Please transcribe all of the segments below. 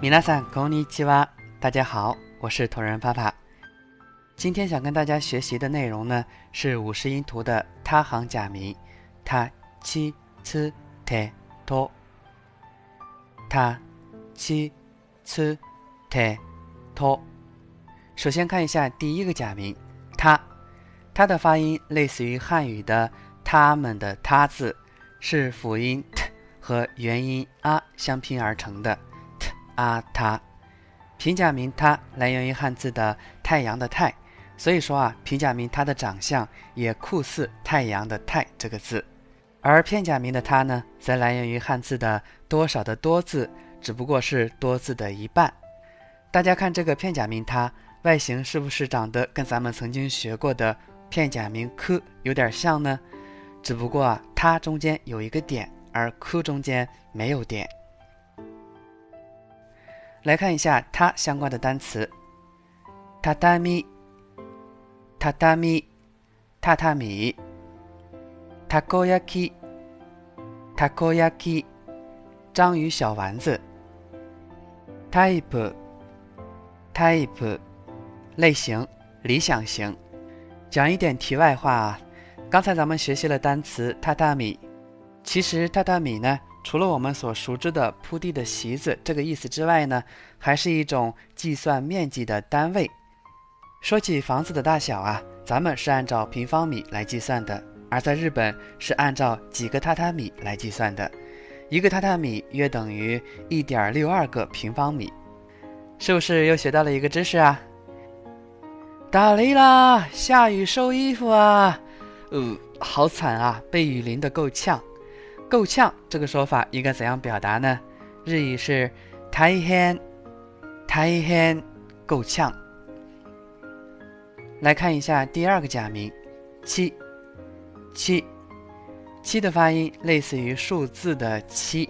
米娜桑こんにちは，大家好，我是同仁爸爸。今天想跟大家学习的内容呢，是五十音图的他行假名，他、七、次、特、托。他、七、次、特、托。首先看一下第一个假名，他，它的发音类似于汉语的“他们”的“他”字，是辅音 t 和元音啊相拼而成的。 啊，它，平假名它来源于汉字的太阳的太，所以说啊，平假名它的长相也酷似太阳的太这个字，而片假名的它呢，则来源于汉字的多少的多字，只不过是多字的一半。大家看这个片假名它外形是不是长得跟咱们曾经学过的片假名科有点像呢？只不过啊，它中间有一个点，而科中间没有点。来看一下它相关的单词：榻榻米、榻榻米、榻榻米、たこ焼き、たこ焼き、章鱼小丸子、type、type、类型、理想型。讲一点题外话啊，刚才咱们学习了单词榻榻米，其实榻榻米呢。 除了我们所熟知的铺地的席子这个意思之外呢，还是一种计算面积的单位。说起房子的大小啊，咱们是按照平方米来计算的，而在日本是按照几个榻榻米来计算的。一个榻榻米约等于一点六二个平方米，是不是又学到了一个知识啊？打雷啦，下雨收衣服啊，呃，好惨啊，被雨淋得够呛。够呛这个说法应该怎样表达呢？日语是太変，太変，够呛。来看一下第二个假名，七，七，七的发音类似于数字的七，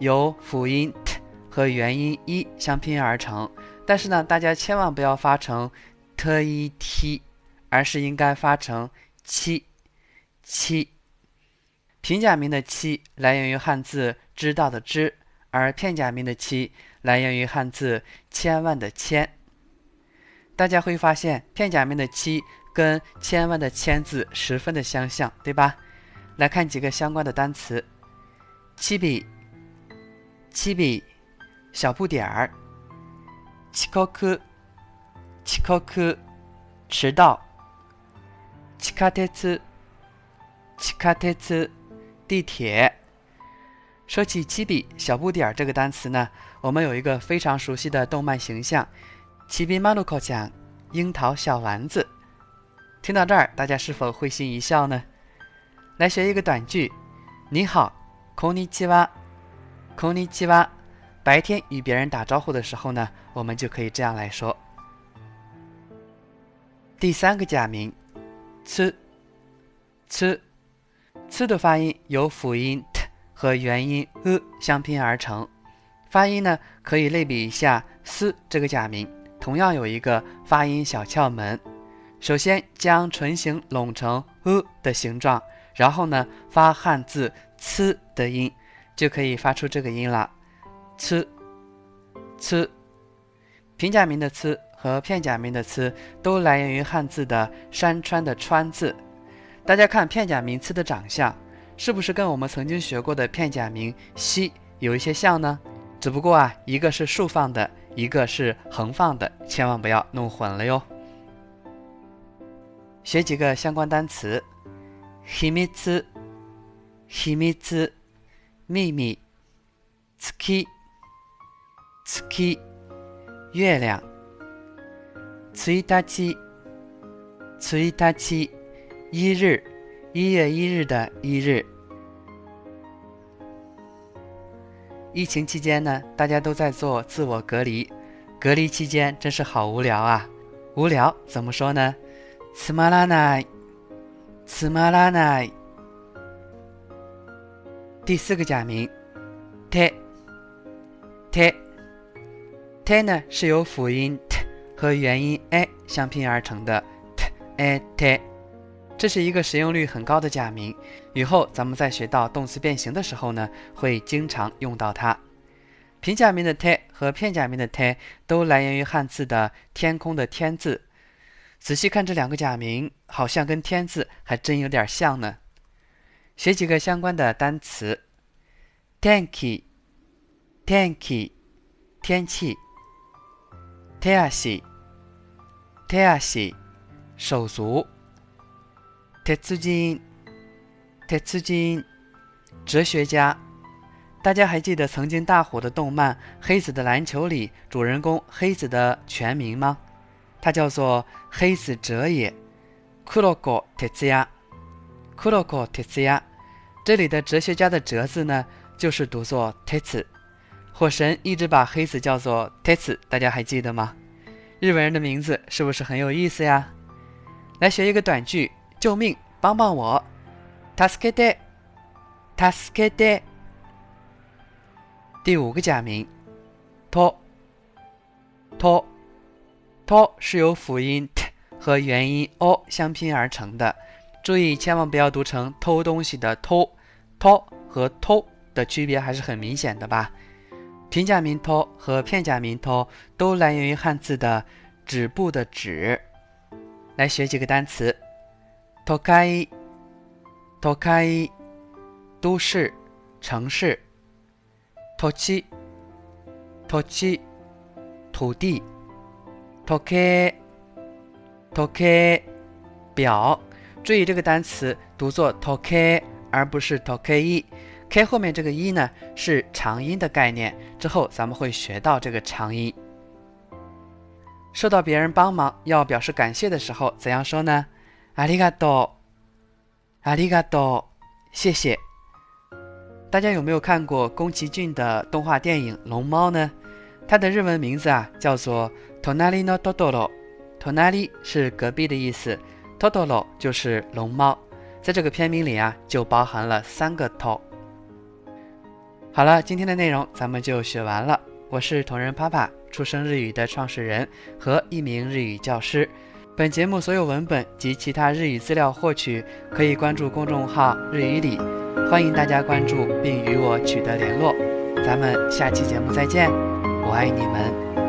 由辅音 t 和元音一相拼而成。但是呢，大家千万不要发成 t i t，而是应该发成七，七。平假名的“七”来源于汉字“知道”的“知”，而片假名的“七”来源于汉字“千万”的“千”。大家会发现，片假名的“七”跟“千万”的“千”字十分的相像，对吧？来看几个相关的单词：七笔、七笔、小不点儿、七口科、七口科、迟到、七卡铁次、七卡铁次。地铁。说起“七笔小不点儿”这个单词呢，我们有一个非常熟悉的动漫形象——七比马路口讲樱桃小丸子。听到这儿，大家是否会心一笑呢？来学一个短句：你好，こんにちは，こんにちは。白天与别人打招呼的时候呢，我们就可以这样来说。第三个假名，吃，吃。 呲的发音由辅音 t 和元音 e 相拼而成，发音呢可以类比一下丝这个假名，同样有一个发音小窍门。首先将唇形拢成 e 的形状，然后呢发汉字呲的音，就可以发出这个音了。呲，呲，平假名的呲和片假名的呲都来源于汉字的山川的川字。大家看片假名“词”的长相，是不是跟我们曾经学过的片假名“西”有一些像呢？只不过啊，一个是竖放的，一个是横放的，千万不要弄混了哟。学几个相关单词：秘密、秘密、秘密、月、月、月亮、一日、一日。一日，一月一日的一日。疫情期间呢，大家都在做自我隔离，隔离期间真是好无聊啊！无聊怎么说呢？つまらない，つまらない。第四个假名，て，て，て呢是由辅音 t 和元音 a 相拼而成的，t a t。 这是一个实用率很高的假名，以后咱们在学到动词变形的时候呢，会经常用到它。平假名的 t 和片假名的太都来源于汉字的“天空”的“天”字。仔细看这两个假名，好像跟“天”字还真有点像呢。学几个相关的单词：天気、天気、天气；手足、手足、手足；鉄人、鉄人、哲学家。大家还记得曾经大火的动漫《黑子的篮球》里主人公黑子的全名吗？他叫做黑子哲也。黒子哲也。黒子哲也。这里的哲学家的“哲”字呢，就是读作 t e t s。火神一直把黑子叫做 t e t s 大家还记得吗？日本人的名字是不是很有意思呀？来学一个短句：救命，帮帮我！助けて，助けて。第五个假名，to to to 是由辅音 t 和元音 o 相拼而成的。注意，千万不要读成偷东西的偷。to 和偷的区别还是很明显的吧？平假名 to 和片假名 to 都来源于汉字的止步的止。来学几个单词 ：to kai to kai 都市城市。土地，土地，土地。土地，土地，表。注意这个单词读作土地，而不是土地。k 后面这个一呢是长音的概念。之后咱们会学到这个长音。受到别人帮忙要表示感谢的时候，怎样说呢？ありがとう，ありがとう，谢谢。大家有没有看过宫崎骏的动画电影《龙猫》呢？它的日文名字啊叫做 Tonari no Totoro。Tonari 是隔壁的意思，Totoro 就是龙猫。在这个片名里啊，就包含了三个 to。好了，今天的内容咱们就学完了。我是同人爸爸，出生日语的创始人和一名日语教师。 本节目所有文本及其他日语资料获取，可以关注公众号“日语里”。欢迎大家关注并与我取得联络，咱们下期节目再见，我爱你们。